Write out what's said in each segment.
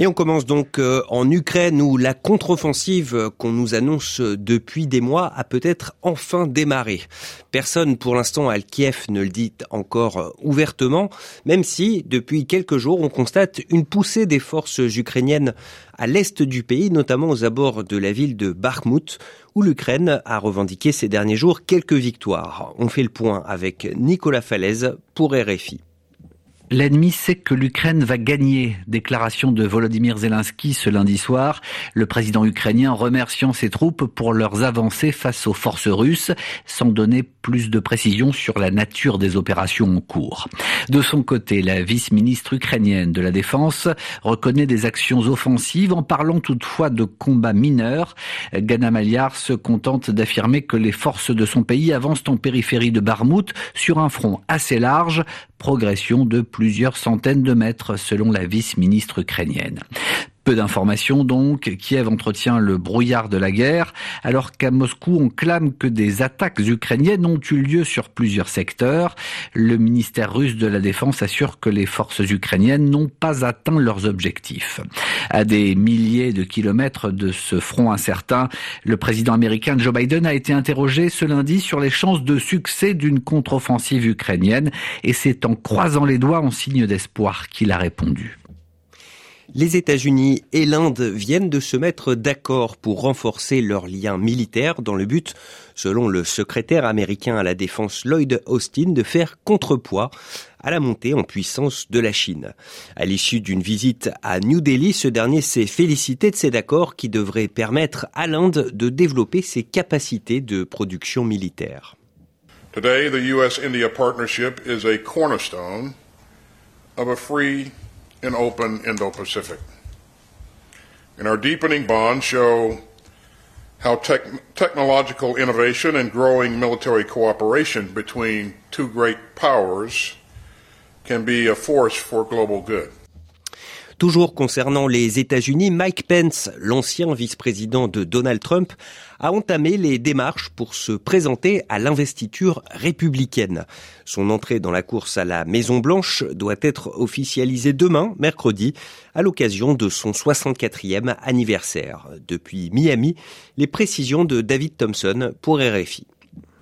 Et on commence donc euh, en Ukraine où la contre-offensive qu'on nous annonce depuis des mois a peut-être enfin démarré. Personne pour l'instant à Kiev ne le dit encore euh, ouvertement, même si depuis quelques jours on constate une poussée des forces ukrainiennes à l'est du pays, notamment aux abords de la ville de Bakhmut, où l'Ukraine a revendiqué ces derniers jours quelques victoires. On fait le point avec Nicolas Falaise pour RFI. L'ennemi sait que l'Ukraine va gagner. Déclaration de Volodymyr Zelensky ce lundi soir. Le président ukrainien remerciant ses troupes pour leurs avancées face aux forces russes, sans donner plus de précisions sur la nature des opérations en cours. De son côté, la vice-ministre ukrainienne de la Défense reconnaît des actions offensives en parlant toutefois de combats mineurs. Gana Maliar se contente d'affirmer que les forces de son pays avancent en périphérie de Barmout sur un front assez large progression de plusieurs centaines de mètres selon la vice-ministre ukrainienne. Peu d'informations donc, Kiev entretient le brouillard de la guerre, alors qu'à Moscou on clame que des attaques ukrainiennes ont eu lieu sur plusieurs secteurs. Le ministère russe de la Défense assure que les forces ukrainiennes n'ont pas atteint leurs objectifs. À des milliers de kilomètres de ce front incertain, le président américain Joe Biden a été interrogé ce lundi sur les chances de succès d'une contre-offensive ukrainienne et c'est en croisant les doigts en signe d'espoir qu'il a répondu. Les États-Unis et l'Inde viennent de se mettre d'accord pour renforcer leurs liens militaires dans le but, selon le secrétaire américain à la défense Lloyd Austin, de faire contrepoids à la montée en puissance de la Chine. À l'issue d'une visite à New Delhi, ce dernier s'est félicité de cet accord qui devrait permettre à l'Inde de développer ses capacités de production militaire. Today, the US-India partnership is a cornerstone of a free and open Indo Pacific. And our deepening bonds show how tech technological innovation and growing military cooperation between two great powers can be a force for global good. Toujours concernant les États-Unis, Mike Pence, l'ancien vice-président de Donald Trump, a entamé les démarches pour se présenter à l'investiture républicaine. Son entrée dans la course à la Maison-Blanche doit être officialisée demain, mercredi, à l'occasion de son 64e anniversaire. Depuis Miami, les précisions de David Thompson pour RFI.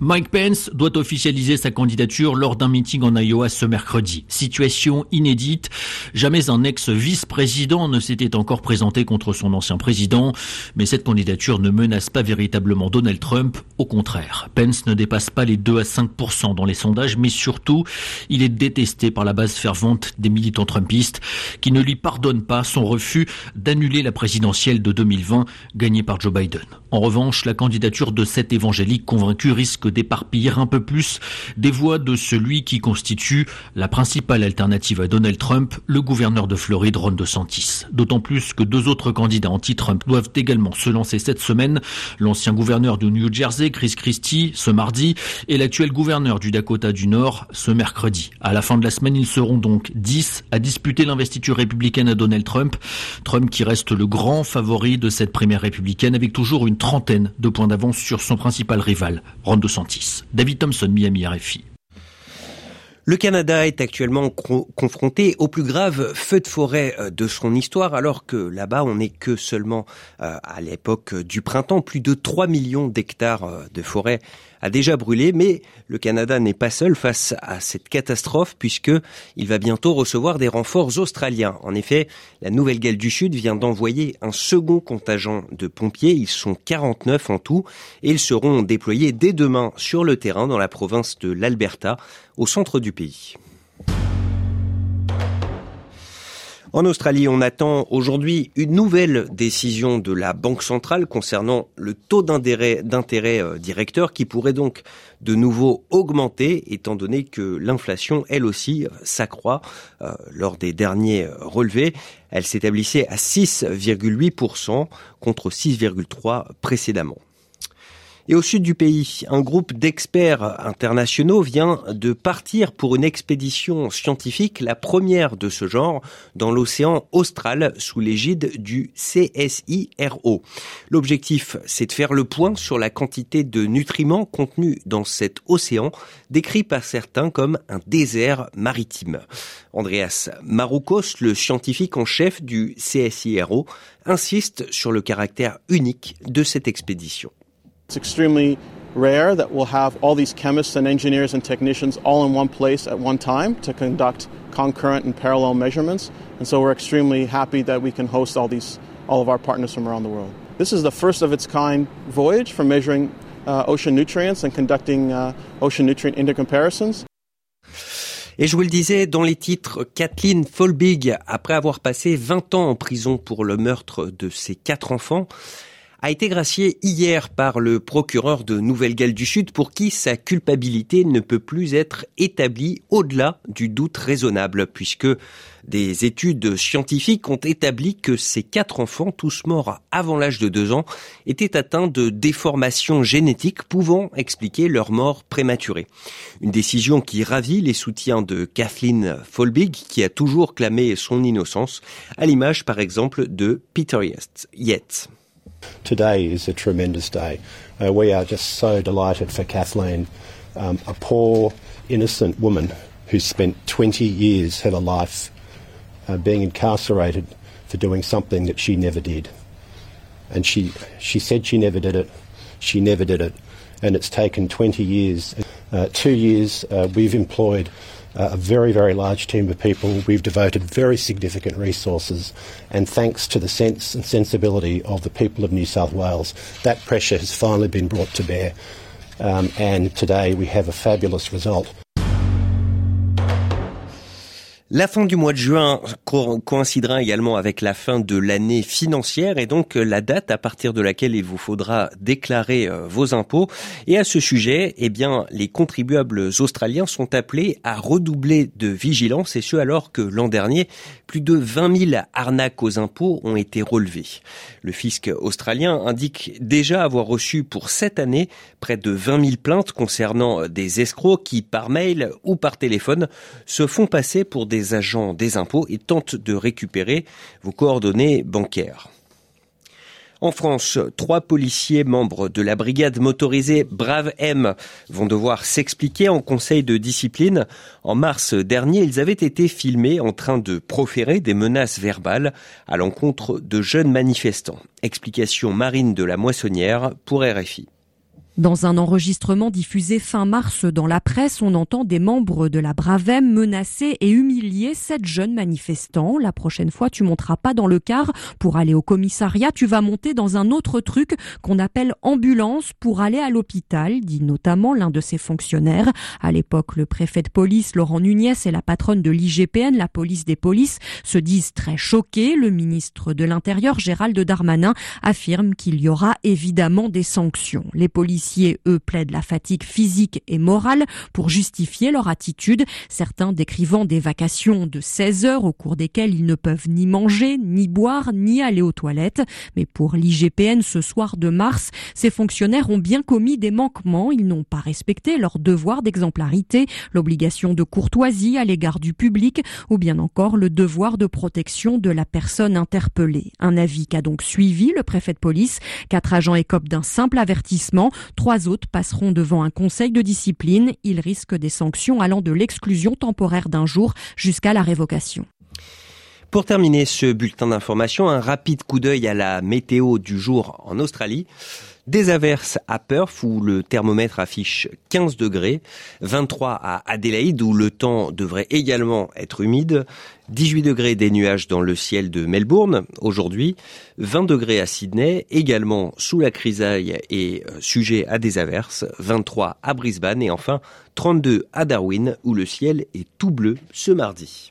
Mike Pence doit officialiser sa candidature lors d'un meeting en Iowa ce mercredi. Situation inédite. Jamais un ex-vice-président ne s'était encore présenté contre son ancien président. Mais cette candidature ne menace pas véritablement Donald Trump. Au contraire, Pence ne dépasse pas les 2 à 5 dans les sondages, mais surtout, il est détesté par la base fervente des militants trumpistes qui ne lui pardonnent pas son refus d'annuler la présidentielle de 2020 gagnée par Joe Biden. En revanche, la candidature de cet évangélique convaincu risque d'éparpiller un peu plus des voix de celui qui constitue la principale alternative à Donald Trump, le gouverneur de Floride, Ron DeSantis. D'autant plus que deux autres candidats anti-Trump doivent également se lancer cette semaine, l'ancien gouverneur du New Jersey, Chris Christie, ce mardi, et l'actuel gouverneur du Dakota du Nord, ce mercredi. À la fin de la semaine, ils seront donc 10 à disputer l'investiture républicaine à Donald Trump. Trump qui reste le grand favori de cette primaire républicaine avec toujours une trentaine de points d'avance sur son principal rival, Ron DeSantis. David Thompson, Miami RFI. Le Canada est actuellement confronté au plus grave feu de forêt euh, de son histoire, alors que là-bas, on n'est que seulement euh, à l'époque du printemps, plus de 3 millions d'hectares euh, de forêt a déjà brûlé, mais le Canada n'est pas seul face à cette catastrophe puisque il va bientôt recevoir des renforts australiens. En effet, la Nouvelle-Galles du Sud vient d'envoyer un second contingent de pompiers. Ils sont 49 en tout et ils seront déployés dès demain sur le terrain dans la province de l'Alberta, au centre du pays. En Australie, on attend aujourd'hui une nouvelle décision de la Banque centrale concernant le taux d'intérêt euh, directeur qui pourrait donc de nouveau augmenter étant donné que l'inflation, elle aussi, euh, s'accroît euh, lors des derniers relevés. Elle s'établissait à 6,8% contre 6,3% précédemment. Et au sud du pays, un groupe d'experts internationaux vient de partir pour une expédition scientifique, la première de ce genre, dans l'océan austral sous l'égide du CSIRO. L'objectif, c'est de faire le point sur la quantité de nutriments contenus dans cet océan, décrit par certains comme un désert maritime. Andreas Maroukos, le scientifique en chef du CSIRO, insiste sur le caractère unique de cette expédition. It's extremely rare that we'll have all these chemists and engineers and technicians all in one place at one time to conduct concurrent and parallel measurements. And so we're extremely happy that we can host all these all of our partners from around the world. This is the first of its kind voyage for measuring uh, ocean nutrients and conducting uh, ocean nutrient intercomparisons. Et je vous le disais dans les titres, Kathleen Folbig, après avoir passé 20 ans en prison pour le meurtre de ses quatre enfants, a été gracié hier par le procureur de Nouvelle-Galles du Sud pour qui sa culpabilité ne peut plus être établie au-delà du doute raisonnable puisque des études scientifiques ont établi que ces quatre enfants, tous morts avant l'âge de deux ans, étaient atteints de déformations génétiques pouvant expliquer leur mort prématurée. Une décision qui ravit les soutiens de Kathleen Folbig qui a toujours clamé son innocence, à l'image par exemple de Peter Yates. Today is a tremendous day. Uh, we are just so delighted for Kathleen, um, a poor, innocent woman who spent 20 years of her life uh, being incarcerated for doing something that she never did. And she, she said she never did it. She never did it. And it's taken 20 years. Uh, two years uh, we've employed a very, very large team of people. We've devoted very significant resources, and thanks to the sense and sensibility of the people of New South Wales, that pressure has finally been brought to bear. Um, and today we have a fabulous result. La fin du mois de juin coïncidera également avec la fin de l'année financière et donc euh, la date à partir de laquelle il vous faudra déclarer euh, vos impôts. Et à ce sujet, eh bien, les contribuables australiens sont appelés à redoubler de vigilance et ce alors que l'an dernier, plus de 20 000 arnaques aux impôts ont été relevées. Le fisc australien indique déjà avoir reçu pour cette année près de 20 000 plaintes concernant des escrocs qui, par mail ou par téléphone, se font passer pour des agents des impôts et tentent de récupérer vos coordonnées bancaires. En France, trois policiers membres de la brigade motorisée Brave M vont devoir s'expliquer en conseil de discipline. En mars dernier, ils avaient été filmés en train de proférer des menaces verbales à l'encontre de jeunes manifestants. Explication marine de la moissonnière pour RFI. Dans un enregistrement diffusé fin mars dans la presse, on entend des membres de la Bravem menacer et humilier sept jeunes manifestants. La prochaine fois, tu monteras pas dans le car pour aller au commissariat, tu vas monter dans un autre truc qu'on appelle ambulance pour aller à l'hôpital, dit notamment l'un de ses fonctionnaires. À l'époque, le préfet de police, Laurent Nunez, et la patronne de l'IGPN, la police des polices, se disent très choqués. Le ministre de l'Intérieur, Gérald Darmanin, affirme qu'il y aura évidemment des sanctions. Les policiers eux, plaident la fatigue physique et morale pour justifier leur attitude, certains décrivant des vacations de 16 heures au cours desquelles ils ne peuvent ni manger, ni boire, ni aller aux toilettes. Mais pour l'IGPN ce soir de mars, ces fonctionnaires ont bien commis des manquements. Ils n'ont pas respecté leur devoir d'exemplarité, l'obligation de courtoisie à l'égard du public ou bien encore le devoir de protection de la personne interpellée. Un avis qu'a donc suivi le préfet de police. Quatre agents écopent d'un simple avertissement. Trois autres passeront devant un conseil de discipline. Ils risquent des sanctions allant de l'exclusion temporaire d'un jour jusqu'à la révocation. Pour terminer ce bulletin d'information, un rapide coup d'œil à la météo du jour en Australie. Des averses à Perth où le thermomètre affiche 15 degrés, 23 à Adélaïde où le temps devrait également être humide, 18 degrés des nuages dans le ciel de Melbourne aujourd'hui, 20 degrés à Sydney, également sous la crisaille et euh, sujet à des averses, 23 à Brisbane et enfin 32 à Darwin où le ciel est tout bleu ce mardi.